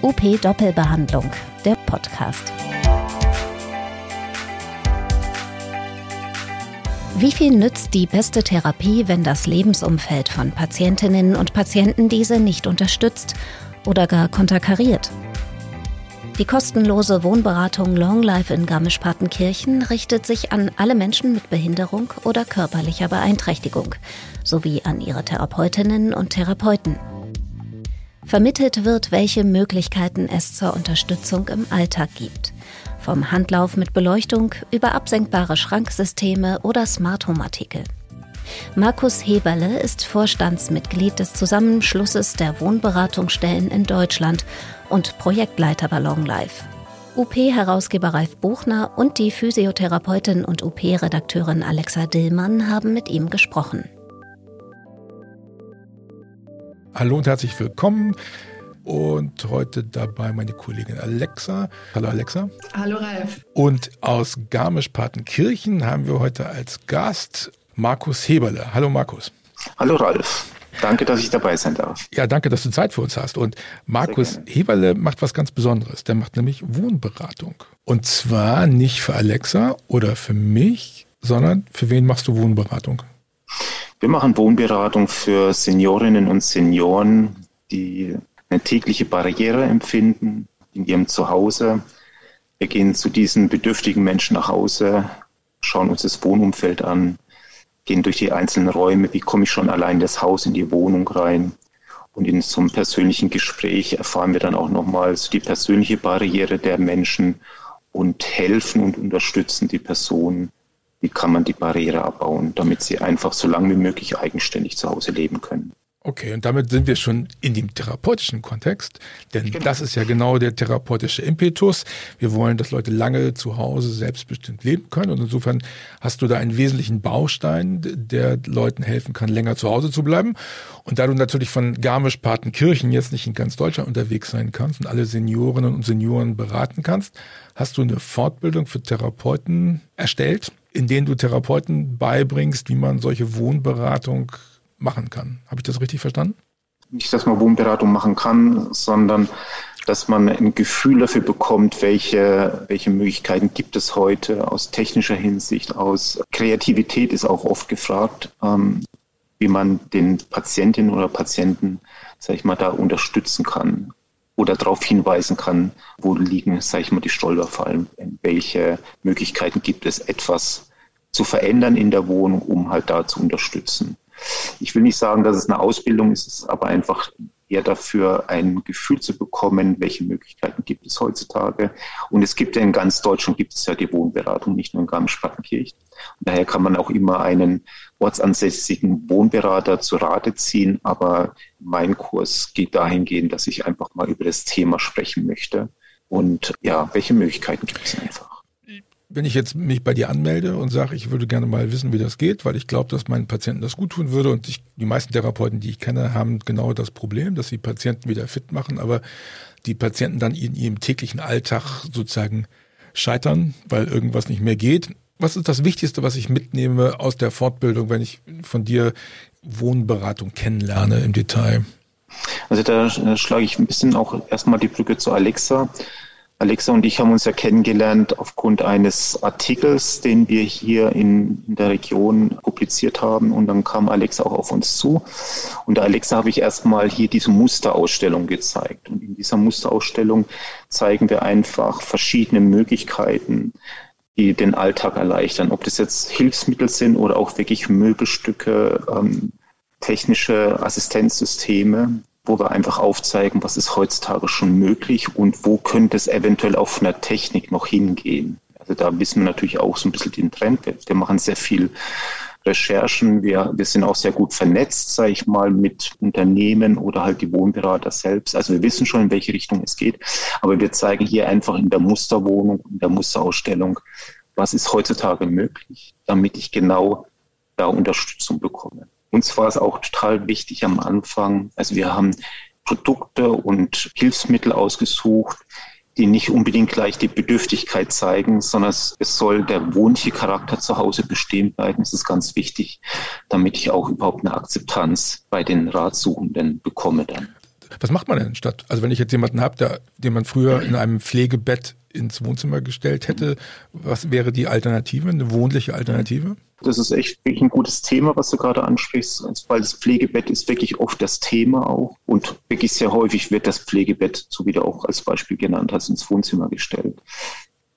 UP Doppelbehandlung, der Podcast. Wie viel nützt die beste Therapie, wenn das Lebensumfeld von Patientinnen und Patienten diese nicht unterstützt oder gar konterkariert? Die kostenlose Wohnberatung Long Life in Garmisch-Partenkirchen richtet sich an alle Menschen mit Behinderung oder körperlicher Beeinträchtigung sowie an ihre Therapeutinnen und Therapeuten. Vermittelt wird, welche Möglichkeiten es zur Unterstützung im Alltag gibt. Vom Handlauf mit Beleuchtung über absenkbare Schranksysteme oder Smart Home Artikel. Markus Heberle ist Vorstandsmitglied des Zusammenschlusses der Wohnberatungsstellen in Deutschland und Projektleiter bei Long Life. UP-Herausgeber Ralf Buchner und die Physiotherapeutin und UP-Redakteurin Alexa Dillmann haben mit ihm gesprochen. Hallo und herzlich willkommen. Und heute dabei meine Kollegin Alexa. Hallo Alexa. Hallo Ralf. Und aus Garmisch-Partenkirchen haben wir heute als Gast Markus Heberle. Hallo Markus. Hallo Ralf. Danke, dass ich dabei sein darf. Ja, danke, dass du Zeit für uns hast. Und Markus Heberle macht was ganz Besonderes. Der macht nämlich Wohnberatung. Und zwar nicht für Alexa oder für mich, sondern für wen machst du Wohnberatung? Wir machen Wohnberatung für Seniorinnen und Senioren, die eine tägliche Barriere empfinden in ihrem Zuhause. Wir gehen zu diesen bedürftigen Menschen nach Hause, schauen uns das Wohnumfeld an, gehen durch die einzelnen Räume, wie komme ich schon allein in das Haus, in die Wohnung rein. Und in so einem persönlichen Gespräch erfahren wir dann auch nochmals so die persönliche Barriere der Menschen und helfen und unterstützen die Person, wie kann man die Barriere abbauen, damit sie einfach so lange wie möglich eigenständig zu Hause leben können. Okay, und damit sind wir schon in dem therapeutischen Kontext, denn genau. das ist ja genau der therapeutische Impetus. Wir wollen, dass Leute lange zu Hause selbstbestimmt leben können und insofern hast du da einen wesentlichen Baustein, der Leuten helfen kann, länger zu Hause zu bleiben. Und da du natürlich von Garmisch-Partenkirchen jetzt nicht in ganz Deutschland unterwegs sein kannst und alle Seniorinnen und Senioren beraten kannst, hast du eine Fortbildung für Therapeuten erstellt, in denen du Therapeuten beibringst, wie man solche Wohnberatung machen kann. Habe ich das richtig verstanden? Nicht, dass man Wohnberatung machen kann, sondern dass man ein Gefühl dafür bekommt, welche, welche Möglichkeiten gibt es heute aus technischer Hinsicht, aus Kreativität ist auch oft gefragt, ähm, wie man den Patientinnen oder Patienten, sag ich mal, da unterstützen kann oder darauf hinweisen kann, wo liegen, sag ich mal, die Stolperfallen, welche Möglichkeiten gibt es, etwas zu verändern in der Wohnung, um halt da zu unterstützen. Ich will nicht sagen, dass es eine Ausbildung ist, es ist aber einfach eher dafür, ein Gefühl zu bekommen, welche Möglichkeiten gibt es heutzutage. Und es gibt ja in ganz Deutschland gibt es ja die Wohnberatung, nicht nur in Garmisch-Partenkirchen. Daher kann man auch immer einen ortsansässigen Wohnberater zu Rate ziehen. Aber mein Kurs geht dahingehend, dass ich einfach mal über das Thema sprechen möchte. Und ja, welche Möglichkeiten gibt es einfach? wenn ich jetzt mich bei dir anmelde und sage, ich würde gerne mal wissen, wie das geht, weil ich glaube, dass meinen Patienten das gut tun würde und ich, die meisten Therapeuten, die ich kenne, haben genau das Problem, dass sie Patienten wieder fit machen, aber die Patienten dann in ihrem täglichen Alltag sozusagen scheitern, weil irgendwas nicht mehr geht. Was ist das Wichtigste, was ich mitnehme aus der Fortbildung, wenn ich von dir Wohnberatung kennenlerne im Detail? Also da schlage ich ein bisschen auch erstmal die Brücke zu Alexa. Alexa und ich haben uns ja kennengelernt aufgrund eines Artikels, den wir hier in, in, der Region publiziert haben. Und dann kam Alexa auch auf uns zu. Und der Alexa habe ich erstmal hier diese Musterausstellung gezeigt. Und in dieser Musterausstellung zeigen wir einfach verschiedene Möglichkeiten, die den Alltag erleichtern. Ob das jetzt Hilfsmittel sind oder auch wirklich Möbelstücke, ähm, technische Assistenzsysteme, wo wir einfach aufzeigen, was ist heutzutage schon möglich und wo könnte es eventuell auch von der Technik noch hingehen. Also da wissen wir natürlich auch so ein bisschen den Trend. Wir, machen sehr viel Recherchen. Wir, wir sind auch sehr gut vernetzt, sage ich mal, mit Unternehmen oder halt die Wohnberater selbst. Also wir wissen schon, in welche Richtung es geht. Aber wir zeigen hier einfach in der Musterwohnung, in der Musterausstellung, was ist heutzutage möglich, damit ich genau da Unterstützung bekomme. Uns war es auch total wichtig am Anfang. Also wir haben Produkte und Hilfsmittel ausgesucht, die nicht unbedingt gleich die Bedürftigkeit zeigen, sondern es, es soll der wohnliche Charakter zu Hause bestehen bleiben. Das ist ganz wichtig, damit ich auch überhaupt eine Akzeptanz bei den Ratsuchenden bekomme dann. Was macht man denn statt? Also wenn ich jetzt jemanden habe, den man früher in einem Pflegebett ins Wohnzimmer gestellt hätte, was wäre die Alternative, eine wohnliche Alternative? Das ist echt wirklich ein gutes Thema, was du gerade ansprichst, weil das Pflegebett ist wirklich oft das Thema auch und wirklich sehr häufig wird das Pflegebett, so wie du auch als Beispiel genannt hast, ins Wohnzimmer gestellt.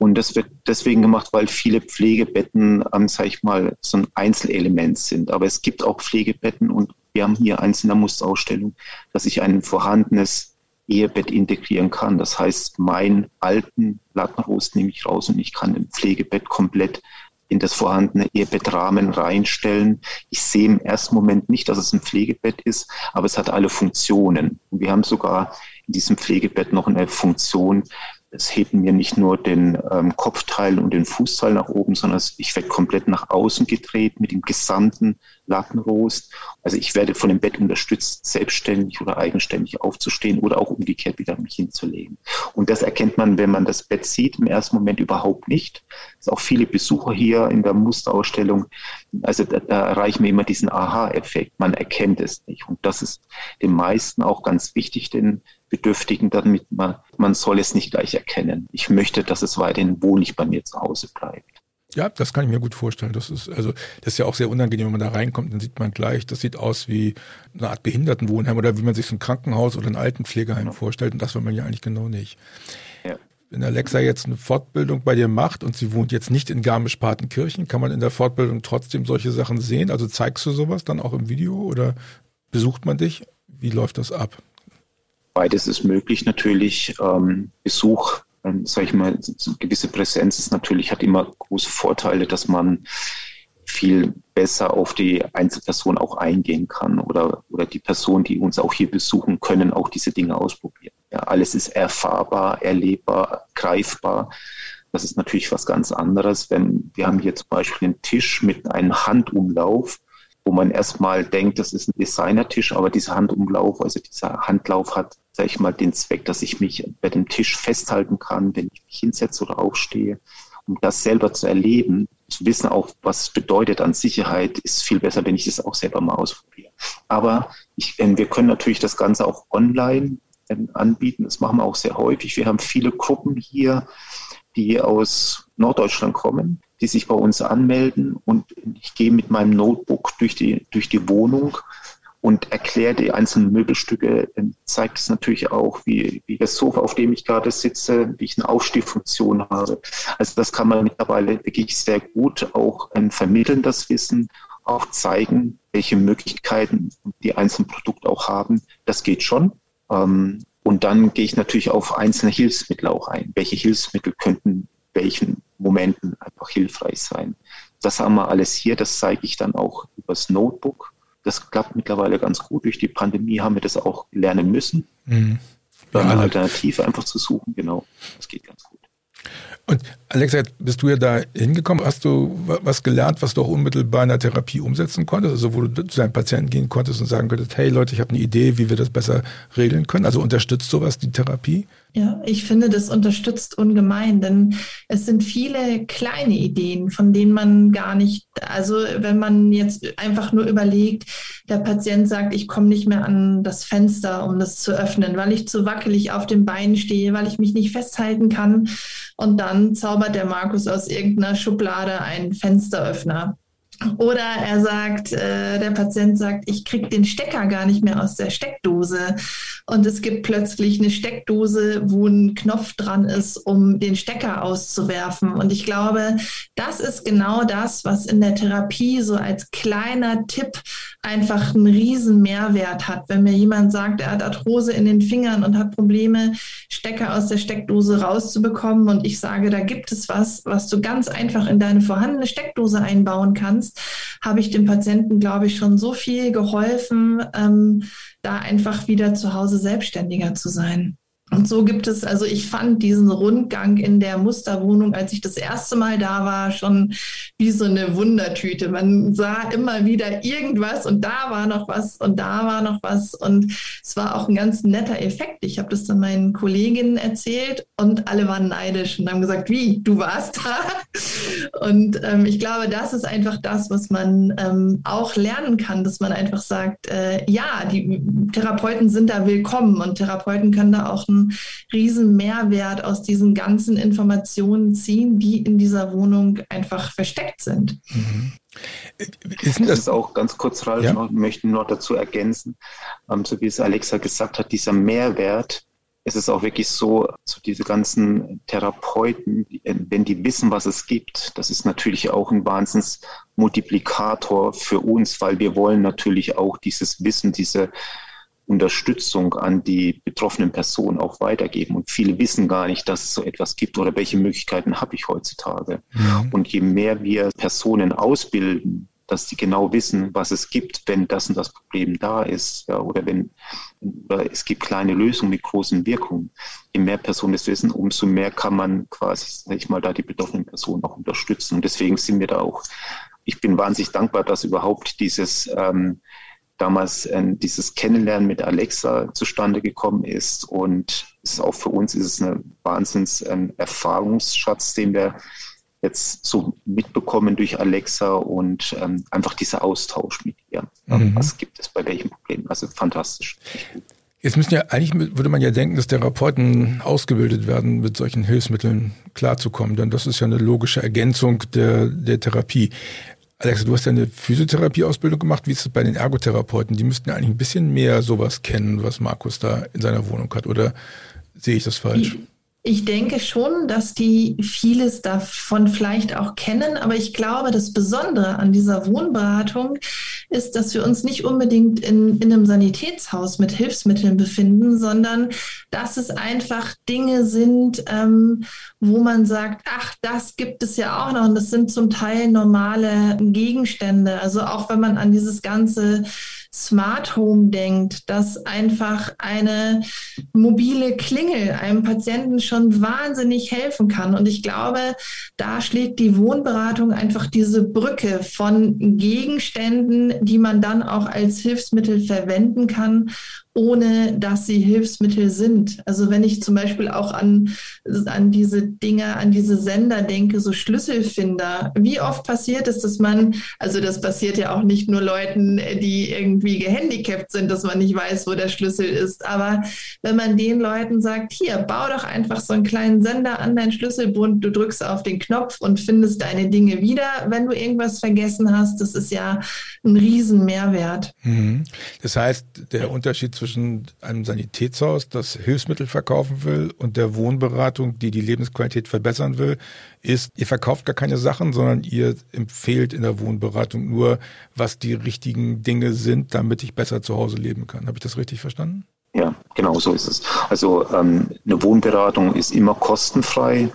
Und das wird deswegen gemacht, weil viele Pflegebetten, ähm, sag ich mal, so ein Einzelelement sind. Aber es gibt auch Pflegebetten und wir haben hier eins in der Musterausstellung, dass ich ein vorhandenes Ehebett integrieren kann. Das heißt, mein alten Lattenrost nehme ich raus und ich kann ein Pflegebett komplett in das vorhandene Ehebettrahmen reinstellen. Ich sehe im ersten Moment nicht, dass es ein Pflegebett ist, aber es hat alle Funktionen. Und wir haben sogar in diesem Pflegebett noch eine Funktion, es hebt mir nicht nur den ähm, Kopfteil und den Fußteil nach oben, sondern ich werde komplett nach außen gedreht mit dem gesamten Lattenrost. Also ich werde von dem Bett unterstützt, selbstständig oder eigenständig aufzustehen oder auch umgekehrt wieder mich hinzulegen. Und das erkennt man, wenn man das Bett sieht, im ersten Moment überhaupt nicht. Es sind auch viele Besucher hier in der Musterausstellung. Also da, da erreichen wir immer diesen Aha-Effekt. Man erkennt es nicht. Und das ist den meisten auch ganz wichtig, denn Bedürftigen, damit man, man soll es nicht gleich erkennen. Ich möchte, dass es weiterhin wohnlich bei mir zu Hause bleibt. Ja, das kann ich mir gut vorstellen. Das ist also das ist ja auch sehr unangenehm, wenn man da reinkommt, dann sieht man gleich, das sieht aus wie eine Art Behindertenwohnheim oder wie man sich so ein Krankenhaus oder ein Altenpflegeheim ja. vorstellt. Und das will man ja eigentlich genau nicht. Ja. Wenn Alexa jetzt eine Fortbildung bei dir macht und sie wohnt jetzt nicht in Garmisch-Partenkirchen, kann man in der Fortbildung trotzdem solche Sachen sehen? Also zeigst du sowas dann auch im Video oder besucht man dich? Wie läuft das ab? Beides ist möglich natürlich. Ähm, Besuch, ähm, sage ich mal, gewisse Präsenz ist natürlich, hat immer große Vorteile, dass man viel besser auf die Einzelperson auch eingehen kann oder, oder die Personen, die uns auch hier besuchen, können auch diese Dinge ausprobieren. Ja, alles ist erfahrbar, erlebbar, greifbar. Das ist natürlich was ganz anderes, wenn wir haben hier zum Beispiel einen Tisch mit einem Handumlauf wo man erstmal denkt, das ist ein Designertisch, aber dieser Handumlauf, also dieser Handlauf hat, sag ich mal, den Zweck, dass ich mich bei dem Tisch festhalten kann, wenn ich mich hinsetze oder aufstehe. Um das selber zu erleben, zu wissen auch, was es bedeutet an Sicherheit, ist viel besser, wenn ich das auch selber mal ausprobiere. Aber ich, wir können natürlich das Ganze auch online ähm, anbieten. Das machen wir auch sehr häufig. Wir haben viele Gruppen hier, die aus Norddeutschland kommen, die sich bei uns anmelden und ich gehe mit meinem Notebook durch die, durch die Wohnung und erkläre die einzelnen Möbelstücke, zeigt es natürlich auch, wie, wie das Sofa, auf dem ich gerade sitze, wie ich eine Aufstehfunktion habe. Also das kann man mittlerweile wirklich sehr gut auch ähm, vermitteln, das Wissen, auch zeigen, welche Möglichkeiten die einzelnen Produkte auch haben. Das geht schon. Ähm, und dann gehe ich natürlich auf einzelne Hilfsmittel auch ein. Welche Hilfsmittel könnten welchen Momenten einfach hilfreich sein. Das haben wir alles hier, das zeige ich dann auch übers Notebook. Das klappt mittlerweile ganz gut. Durch die Pandemie haben wir das auch lernen müssen. Mhm. Ja, eine Alternative einfach zu suchen, genau. Das geht ganz gut. Und Alexa, bist du ja da hingekommen. Hast du was gelernt, was du auch unmittelbar in der Therapie umsetzen konntest? Also wo du zu deinen Patienten gehen konntest und sagen könntest, hey Leute, ich habe eine Idee, wie wir das besser regeln können. Also unterstützt sowas die Therapie? Ja, ich finde, das unterstützt ungemein, denn es sind viele kleine Ideen, von denen man gar nicht, also wenn man jetzt einfach nur überlegt, der Patient sagt, ich komme nicht mehr an das Fenster, um das zu öffnen, weil ich zu wackelig auf den Beinen stehe, weil ich mich nicht festhalten kann. Und dann zaubert der Markus aus irgendeiner Schublade einen Fensteröffner. Oder er sagt, äh, der Patient sagt, ich kriege den Stecker gar nicht mehr aus der Steckdose. Und es gibt plötzlich eine Steckdose, wo ein Knopf dran ist, um den Stecker auszuwerfen. Und ich glaube, das ist genau das, was in der Therapie so als kleiner Tipp einfach einen riesen Mehrwert hat. Wenn mir jemand sagt, er hat Arthrose in den Fingern und hat Probleme, Stecker aus der Steckdose rauszubekommen und ich sage, da gibt es was, was du ganz einfach in deine vorhandene Steckdose einbauen kannst, habe ich dem Patienten, glaube ich, schon so viel geholfen, ähm, da einfach wieder zu Hause selbstständiger zu sein. Und so gibt es, also ich fand diesen Rundgang in der Musterwohnung, als ich das erste Mal da war, schon wie so eine Wundertüte. Man sah immer wieder irgendwas und da war noch was und da war noch was. Und es war auch ein ganz netter Effekt. Ich habe das dann meinen Kolleginnen erzählt und alle waren neidisch und haben gesagt, wie, du warst da? Und ähm, ich glaube, das ist einfach das, was man ähm, auch lernen kann, dass man einfach sagt, äh, ja, die Therapeuten sind da willkommen und Therapeuten können da auch ein riesen Mehrwert aus diesen ganzen Informationen ziehen, die in dieser Wohnung einfach versteckt sind. Mhm. Ist das, das ist auch ganz kurz, Ralf, ja? noch, möchte noch dazu ergänzen, ähm, so wie es Alexa gesagt hat, dieser Mehrwert, es ist auch wirklich so, so diese ganzen Therapeuten, wenn die wissen, was es gibt, das ist natürlich auch ein Wahnsinnsmultiplikator für uns, weil wir wollen natürlich auch dieses Wissen, diese Unterstützung an die betroffenen Personen auch weitergeben. Und viele wissen gar nicht, dass es so etwas gibt oder welche Möglichkeiten habe ich heutzutage. Ja. Und je mehr wir Personen ausbilden, dass sie genau wissen, was es gibt, wenn das und das Problem da ist, ja, oder wenn oder es gibt kleine Lösungen mit großen Wirkungen. Je mehr Personen es wissen, umso mehr kann man quasi, sag ich mal, da die betroffenen Personen auch unterstützen. Und deswegen sind wir da auch, ich bin wahnsinnig dankbar, dass überhaupt dieses ähm, damals äh, dieses Kennenlernen mit Alexa zustande gekommen ist. Und ist auch für uns ist es ein Wahnsinns ähm, Erfahrungsschatz, den wir jetzt so mitbekommen durch Alexa und ähm, einfach dieser Austausch mit ihr. Mhm. Was gibt es bei welchem Problem? Also fantastisch. Jetzt müssen ja, eigentlich würde man ja denken, dass Therapeuten ausgebildet werden, mit solchen Hilfsmitteln klarzukommen, denn das ist ja eine logische Ergänzung der, der Therapie. Alexa, du hast ja eine Physiotherapieausbildung gemacht. Wie ist es bei den Ergotherapeuten? Die müssten ja eigentlich ein bisschen mehr sowas kennen, was Markus da in seiner Wohnung hat. Oder sehe ich das falsch? Ich denke schon, dass die vieles davon vielleicht auch kennen, aber ich glaube, das Besondere an dieser Wohnberatung ist, dass wir uns nicht unbedingt in, in einem Sanitätshaus mit Hilfsmitteln befinden, sondern dass es einfach Dinge sind, ähm, wo man sagt, ach, das gibt es ja auch noch und das sind zum Teil normale Gegenstände. Also auch wenn man an dieses ganze Smart Home denkt, dass einfach eine mobile Klingel einem Patienten schon wahnsinnig helfen kann. Und ich glaube, da schlägt die Wohnberatung einfach diese Brücke von Gegenständen, die man dann auch als Hilfsmittel verwenden kann ohne dass sie Hilfsmittel sind. Also wenn ich zum Beispiel auch an, an diese Dinge, an diese Sender denke, so Schlüsselfinder. Wie oft passiert es, dass man, also das passiert ja auch nicht nur Leuten, die irgendwie gehandicapt sind, dass man nicht weiß, wo der Schlüssel ist. Aber wenn man den Leuten sagt, hier, bau doch einfach so einen kleinen Sender an dein Schlüsselbund, du drückst auf den Knopf und findest deine Dinge wieder, wenn du irgendwas vergessen hast, das ist ja ein Riesenmehrwert. Mhm. Das heißt, der Unterschied zwischen einem Sanitätshaus, das Hilfsmittel verkaufen will, und der Wohnberatung, die die Lebensqualität verbessern will, ist, ihr verkauft gar keine Sachen, sondern ihr empfehlt in der Wohnberatung nur, was die richtigen Dinge sind, damit ich besser zu Hause leben kann. Habe ich das richtig verstanden? Ja, genau so ist es. Also ähm, eine Wohnberatung ist immer kostenfrei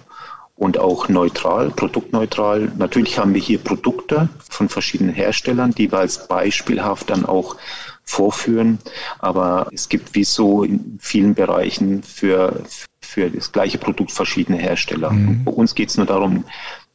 und auch neutral, produktneutral. Natürlich haben wir hier Produkte von verschiedenen Herstellern, die wir als beispielhaft dann auch vorführen. Aber es gibt wie so in vielen Bereichen für, für das gleiche Produkt verschiedene Hersteller. Mhm. Bei uns geht es nur darum,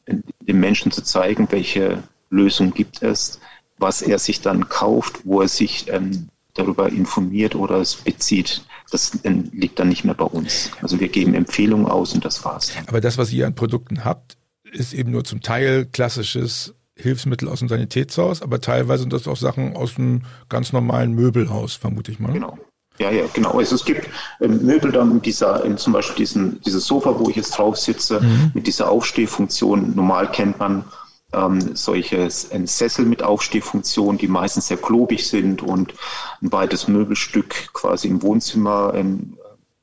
den Menschen zu zeigen, welche Lösung gibt es, was er sich dann kauft, wo er sich ähm, darüber informiert oder es bezieht. Das liegt dann nicht mehr bei uns. Also wir geben Empfehlungen aus und das war's. Aber das, was ihr an Produkten habt, ist eben nur zum Teil klassisches Hilfsmittel aus dem Sanitätshaus, aber teilweise sind das auch Sachen aus einem ganz normalen Möbelhaus, vermute ich mal. Genau. Ja, ja, genau. Also es gibt ähm, Möbel dann dieser, in zum Beispiel diesen, dieses Sofa, wo ich jetzt drauf sitze, mhm. mit dieser Aufstehfunktion. Normal kennt man ähm, solche ein Sessel mit Aufstehfunktion, die meistens sehr klobig sind und ein weites Möbelstück quasi im Wohnzimmer ähm,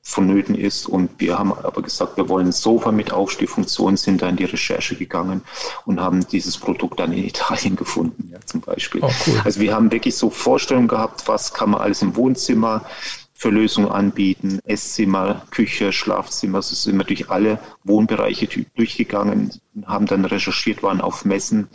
vonnöten ist. Und wir haben aber gesagt, wir wollen ein Sofa mit Aufstehfunktion, sind da in die Recherche gegangen und haben dieses Produkt dann in Italien gefunden, ja, zum Beispiel. Oh, cool. Also wir haben wirklich so Vorstellungen gehabt, was kann man alles im Wohnzimmer für anbieten. Esszimmer, Küche, Schlafzimmer, so sind durch alle Wohnbereiche durchgegangen, haben dann recherchiert, waren auf Messen.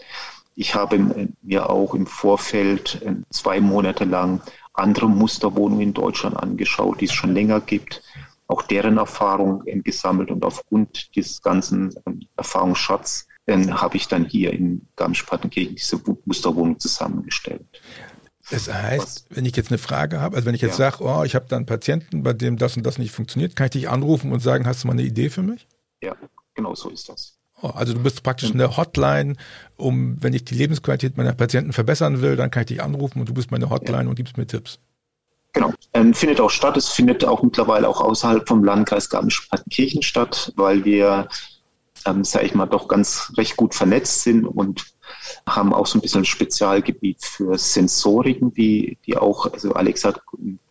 Ich habe mir auch im Vorfeld äh, zwei Monate lang andere Musterwohnungen in Deutschland angeschaut, die es schon länger gibt auch deren Erfahrung gesammelt und aufgrund dieses ganzen ähm, Erfahrungsschatz dann habe ich dann hier in Garmisch-Partenkirchen diese Musterwohnung zusammengestellt. Das heißt, wenn ich jetzt eine Frage habe, also wenn ich jetzt ja. sage, oh, ich habe da einen Patienten, bei dem das und das nicht funktioniert, kann ich dich anrufen und sagen, hast du mal eine Idee für mich? Ja, genau so ist das. Oh, also du bist praktisch eine Hotline, um, wenn ich die Lebensqualität meiner Patienten verbessern will, dann kann ich dich anrufen und du bist meine Hotline ja. und gibst mir Tipps. Genau, ähm, findet auch statt. Es findet auch mittlerweile auch außerhalb vom Landkreis Garmisch-Partenkirchen statt, weil wir, ähm, sage ich mal, doch ganz recht gut vernetzt sind und haben auch so ein bisschen ein Spezialgebiet für Sensoriken, wie die auch, also Alex hat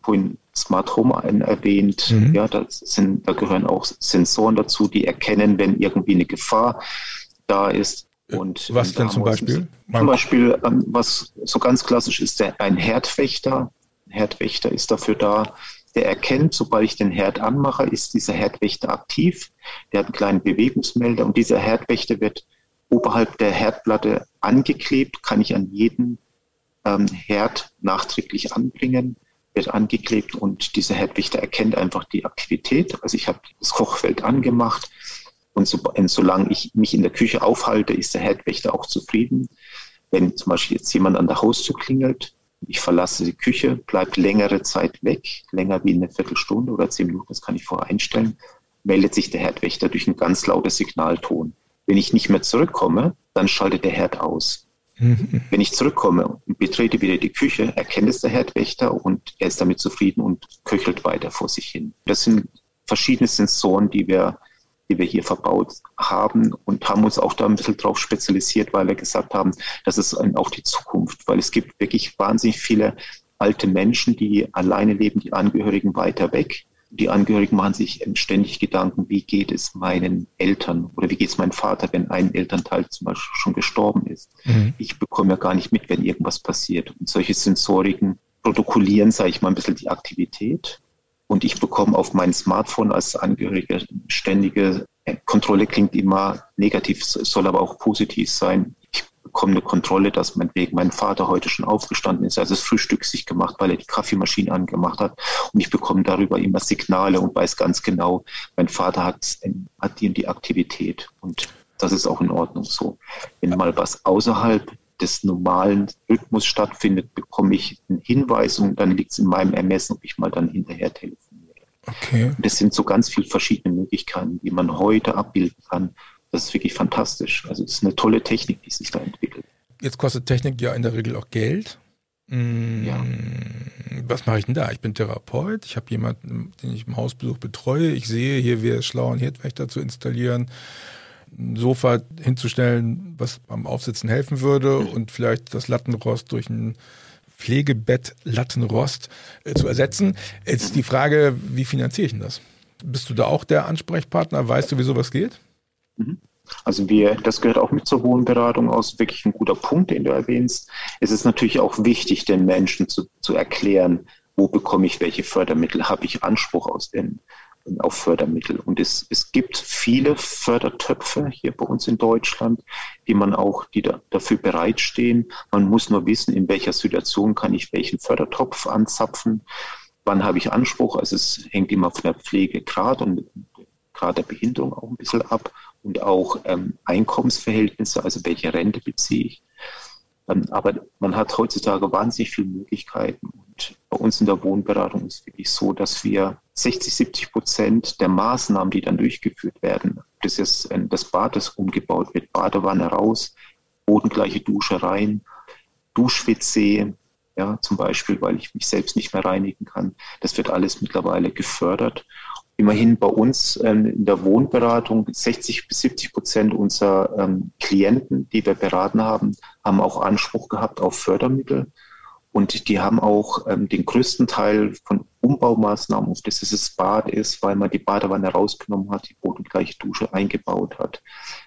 vorhin Smart Home erwähnt, mhm. ja, da, sind, da gehören auch Sensoren dazu, die erkennen, wenn irgendwie eine Gefahr da ist. Und was denn zum Beispiel? Zum Beispiel, ähm, was so ganz klassisch ist, der, ein Herdwächter. Ein Herdwächter ist dafür da, der erkennt, sobald ich den Herd anmache, ist dieser Herdwächter aktiv. Der hat einen kleinen Bewegungsmelder und dieser Herdwächter wird oberhalb der Herdplatte angeklebt, kann ich an jeden ähm, Herd nachträglich anbringen, wird angeklebt und dieser Herdwächter erkennt einfach die Aktivität. Also ich habe das Kochfeld angemacht und, so, und solange ich mich in der Küche aufhalte, ist der Herdwächter auch zufrieden. Wenn zum Beispiel jetzt jemand an der Haustür klingelt, ich verlasse die Küche, bleibt längere Zeit weg, länger wie eine Viertelstunde oder zehn Minuten, das kann ich vorher einstellen, meldet sich der Herdwächter durch ein ganz lautes Signalton. Wenn ich nicht mehr zurückkomme, dann schaltet der Herd aus. Mhm. Wenn ich zurückkomme und betrete wieder die Küche, erkennt es der Herdwächter und er ist damit zufrieden und köchelt weiter vor sich hin. Das sind verschiedene Sensoren, die wir, die wir hier verbaut haben und haben uns auch da ein bisschen drauf spezialisiert, weil wir gesagt haben, das ist auch die Zukunft, weil es gibt wirklich wahnsinnig viele alte Menschen, die alleine leben, die Angehörigen weiter weg die Angehörigen machen sich ständig Gedanken, wie geht es meinen Eltern oder wie geht es meinem Vater, wenn ein Elternteil zum Beispiel schon gestorben ist. Mhm. Ich bekomme ja gar nicht mit, wenn irgendwas passiert. Und solche Sensoriken protokollieren, sage ich mal, ein bisschen die Aktivität. Und ich bekomme auf mein Smartphone als Angehöriger ständige Kontrolle klingt immer negativ, soll aber auch positiv sein bekomme eine Kontrolle, dass meinetwegen mein Vater heute schon aufgestanden ist, also das Frühstück sich gemacht, weil er die Kaffeemaschine angemacht hat. Und ich bekomme darüber immer Signale und weiß ganz genau, mein Vater hat, hat die die Aktivität. Und das ist auch in Ordnung so. Wenn mal was außerhalb des normalen Rhythmus stattfindet, bekomme ich einen Hinweis und dann liegt es in meinem Ermessen, ob ich mal dann hinterher telefoniere. Okay. Und das sind so ganz viele verschiedene Möglichkeiten, die man heute abbilden kann, das ist wirklich fantastisch. Also es ist eine tolle Technik, die sich da entwickelt. Jetzt kostet Technik ja in der Regel auch Geld. Hm, ja. Was mache ich denn da? Ich bin Therapeut, ich habe jemanden, den ich im Hausbesuch betreue. Ich sehe, hier wäre es schlau, einen Herdwächter zu installieren, ein Sofa hinzustellen, was beim Aufsitzen helfen würde mhm. und vielleicht das Lattenrost durch ein Pflegebett Lattenrost äh, zu ersetzen. Jetzt die Frage, wie finanziere ich denn das? Bist du da auch der Ansprechpartner? Weißt du, wie sowas geht? Mhm. Also wir, das gehört auch mit zur Wohnberatung aus, wirklich ein guter Punkt, den du erwähnst. Es ist natürlich auch wichtig, den Menschen zu, zu erklären, wo bekomme ich welche Fördermittel, habe ich Anspruch aus den, auf Fördermittel. Und es, es gibt viele Fördertöpfe hier bei uns in Deutschland, die man auch, die da, dafür bereitstehen. Man muss nur wissen, in welcher Situation kann ich welchen Fördertopf anzapfen. Wann habe ich Anspruch? Also es hängt immer von der Pflegegrad und Grad der Behinderung auch ein bisschen ab und auch ähm, Einkommensverhältnisse, also welche Rente beziehe ich. Aber man hat heutzutage wahnsinnig viele Möglichkeiten. Und bei uns in der Wohnberatung ist es wirklich so, dass wir 60, 70 Prozent der Maßnahmen, die dann durchgeführt werden, das ist das Bad, das umgebaut wird, Badewanne raus, bodengleiche Dusche rein, Duschwitze, ja, zum Beispiel, weil ich mich selbst nicht mehr reinigen kann. Das wird alles mittlerweile gefördert immerhin bei uns ähm, in der Wohnberatung 60 bis 70 Prozent unserer ähm, Klienten, die wir beraten haben, haben auch Anspruch gehabt auf Fördermittel. Und die haben auch ähm, den größten Teil von Umbaumaßnahmen, ob das das Bad ist, weil man die Badewanne rausgenommen hat, die bodengleiche Dusche eingebaut hat.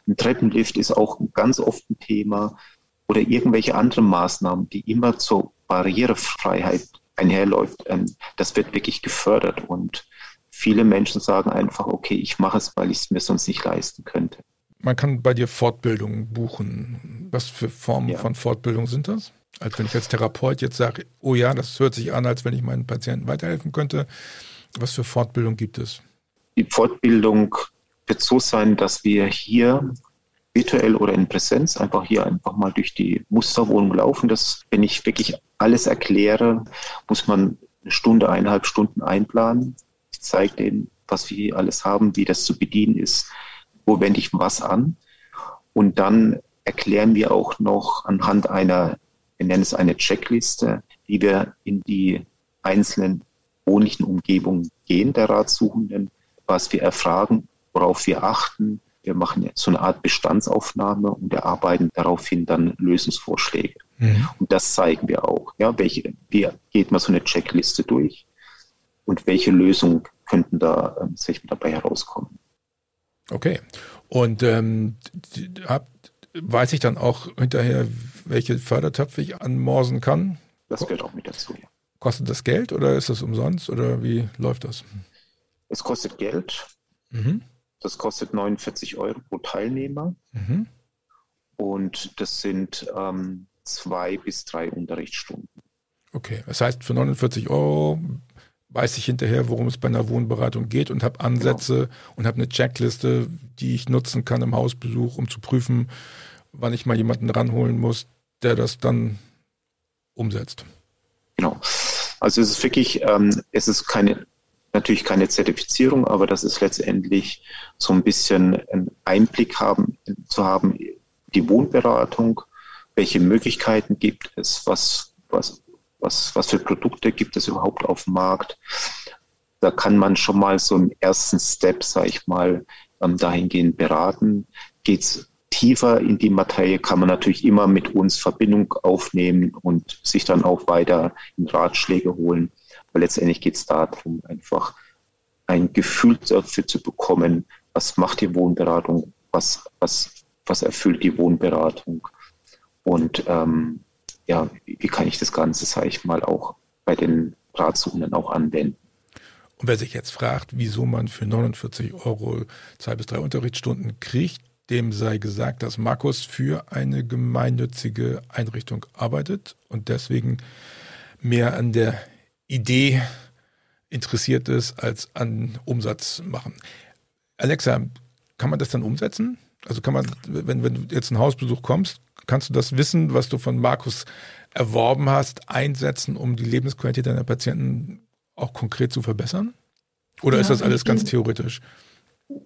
Ein Treppenlift ist auch ganz oft ein Thema oder irgendwelche anderen Maßnahmen, die immer zur Barrierefreiheit einherläuft. Ähm, das wird wirklich gefördert und viele Menschen sagen einfach, okay, ich mache es, weil ich es mir sonst nicht leisten könnte. Man kann bei dir Fortbildungen buchen. Was für Formen ja. von Fortbildung sind das? Als wenn ich als Therapeut jetzt sage, oh ja, das hört sich an, als wenn ich meinen Patienten weiterhelfen könnte. Was für Fortbildung gibt es? die Fortbildung wird so sein, dass wir hier virtuell oder in Präsenz einfach hier einfach mal durch die Musterwohnung laufen. Das, wenn ich wirklich alles erkläre, muss man eine Stunde, eineinhalb Stunden einplanen. Ich zeige denen, was wir alles haben, wie das zu bedienen ist, wo wende ich was an. Und dann erklären wir auch noch anhand einer, wir nennen es eine Checkliste, wie wir in die einzelnen wohnlichen Umgebungen gehen der Ratsuchenden, was wir erfragen, worauf wir achten. Wir machen so eine Art Bestandsaufnahme und erarbeiten daraufhin dann Lösungsvorschläge. Mhm. Und das zeigen wir auch. Ja, welche, wie geht man so eine Checkliste durch und welche Lösungen könnten da ähm, sich dabei herauskommen. Okay. Und ähm, hab, weiß ich dann auch hinterher, welche Fördertöpfe ich anmorsen kann? Das gehört auch mit dazu, ja. Kostet das Geld oder ist das umsonst oder wie läuft das? Es kostet Geld. Mhm. Das kostet 49 Euro pro Teilnehmer. Mhm. Und das sind ähm, zwei bis drei Unterrichtsstunden. Okay, das heißt, für 49 Euro weiß ich hinterher, worum es bei einer Wohnberatung geht und habe Ansätze genau. und habe eine Checkliste, die ich nutzen kann im Hausbesuch, um zu prüfen, wann ich mal jemanden ranholen muss, der das dann umsetzt. Genau. Also es ist wirklich, ähm, es ist keine, natürlich keine Zertifizierung, aber das ist letztendlich so ein bisschen einen Einblick haben, zu haben, die Wohnberatung, welche Möglichkeiten gibt es, was, was, was, was für Produkte gibt es überhaupt auf dem Markt. Da kann man schon mal so einen ersten Step, sage ich mal, ähm, dahingehend beraten. Geht es tiefer in die Materie, kann man natürlich immer mit uns Verbindung aufnehmen und sich dann auch weiter in Ratschläge holen. Aber letztendlich geht es darum, einfach ein Gefühl dafür zu bekommen, was macht die Wohnberatung, was, was, was erfüllt die Wohnberatung und ähm, ja, wie kann ich das Ganze, sage ich mal, auch bei den Ratsuchenden auch anwenden. Und wer sich jetzt fragt, wieso man für 49 Euro zwei bis drei Unterrichtsstunden kriegt, dem sei gesagt, dass Markus für eine gemeinnützige Einrichtung arbeitet und deswegen mehr an der Idee interessiert ist als an Umsatz machen. Alexa, kann man das dann umsetzen? Also kann man, wenn, wenn du jetzt einen Hausbesuch kommst, kannst du das Wissen, was du von Markus erworben hast, einsetzen, um die Lebensqualität deiner Patienten auch konkret zu verbessern? Oder ja, ist das alles ganz theoretisch?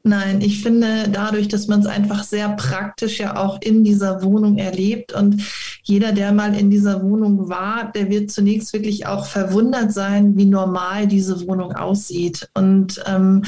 Nein, ich finde dadurch, dass man es einfach sehr praktisch ja auch in dieser Wohnung erlebt und jeder, der mal in dieser Wohnung war, der wird zunächst wirklich auch verwundert sein, wie normal diese Wohnung aussieht. Und ähm,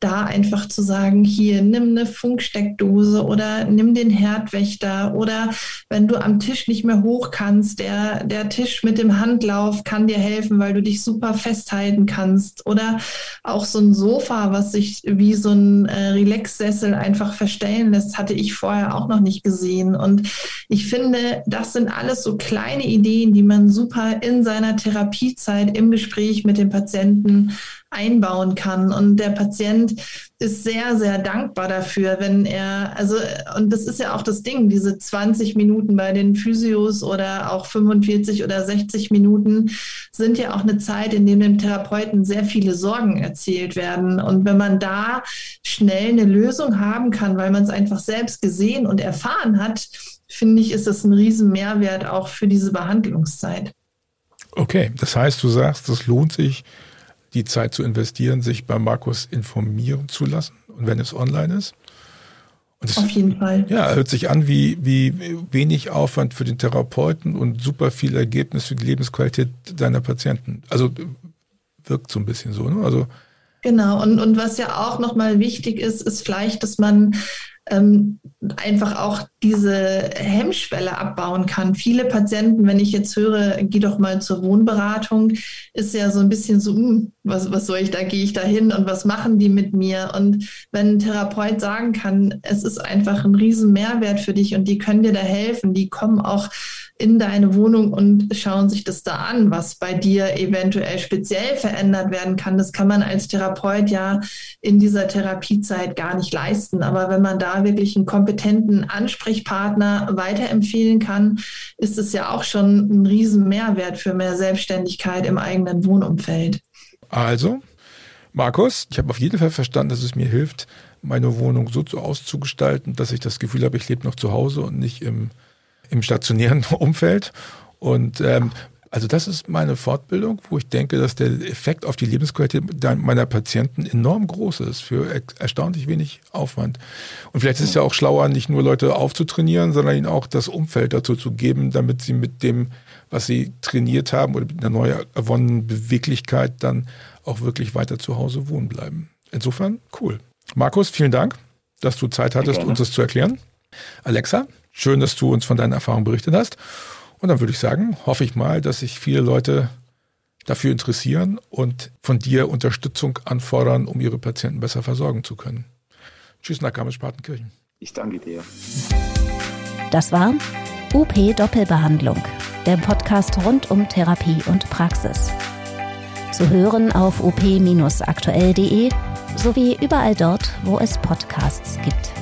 da einfach zu sagen, hier, nimm eine Funksteckdose oder nimm den Herdwächter oder wenn du am Tisch nicht mehr hoch kannst, der, der Tisch mit dem Handlauf kann dir helfen, weil du dich super festhalten kannst. Oder auch so ein Sofa, was sich wie so ein äh, Relaxsessel einfach verstellen lässt, hatte ich vorher auch noch nicht gesehen. Und ich finde, das sind alles so kleine Ideen, die man super in seiner Therapiezeit im Gespräch mit dem Patienten einbauen kann. Und der Patient ist sehr, sehr dankbar dafür, wenn er, also, und das ist ja auch das Ding, diese 20 Minuten bei den Physios oder auch 45 oder 60 Minuten sind ja auch eine Zeit, in der dem Therapeuten sehr viele Sorgen erzählt werden. Und wenn man da schnell eine Lösung haben kann, weil man es einfach selbst gesehen und erfahren hat, finde ich, ist das ein riesen Mehrwert auch für diese Behandlungszeit. Okay, das heißt, du sagst, es lohnt sich, die Zeit zu investieren, sich bei Markus informieren zu lassen und wenn es online ist. Das, Auf jeden Fall. Ja, hört sich an wie, wie wenig Aufwand für den Therapeuten und super viel Ergebnis für die Lebensqualität deiner Patienten. Also wirkt so ein bisschen so. Ne? Also Genau, und, und was ja auch nochmal wichtig ist, ist vielleicht, dass man ähm, einfach auch diese Hemmschwelle abbauen kann. Viele Patienten, wenn ich jetzt höre, geh doch mal zur Wohnberatung, ist ja so ein bisschen so, hm, was, was soll ich da, gehe ich da hin und was machen die mit mir? Und wenn ein Therapeut sagen kann, es ist einfach ein riesen Mehrwert für dich und die können dir da helfen, die kommen auch in deine Wohnung und schauen sich das da an, was bei dir eventuell speziell verändert werden kann. Das kann man als Therapeut ja in dieser Therapiezeit gar nicht leisten. Aber wenn man da wirklich einen kompetenten Ansprechpartner weiterempfehlen kann, ist es ja auch schon ein riesen Mehrwert für mehr Selbstständigkeit im eigenen Wohnumfeld. Also, Markus, ich habe auf jeden Fall verstanden, dass es mir hilft, meine Wohnung so auszugestalten, dass ich das Gefühl habe, ich lebe noch zu Hause und nicht im, im stationären Umfeld. Und ähm, also das ist meine Fortbildung, wo ich denke, dass der Effekt auf die Lebensqualität meiner Patienten enorm groß ist, für erstaunlich wenig Aufwand. Und vielleicht ist es ja auch schlauer, nicht nur Leute aufzutrainieren, sondern ihnen auch das Umfeld dazu zu geben, damit sie mit dem, was sie trainiert haben oder mit einer neu erwonnenen Beweglichkeit dann auch wirklich weiter zu Hause wohnen bleiben. Insofern cool. Markus, vielen Dank, dass du Zeit hattest, uns das zu erklären. Alexa, schön, dass du uns von deinen Erfahrungen berichtet hast. Und dann würde ich sagen, hoffe ich mal, dass sich viele Leute dafür interessieren und von dir Unterstützung anfordern, um ihre Patienten besser versorgen zu können. Tschüss nach Garmisch-Partenkirchen. Ich danke dir. Das war UP Doppelbehandlung, der Podcast rund um Therapie und Praxis. Zu hören auf op-aktuell.de sowie überall dort, wo es Podcasts gibt.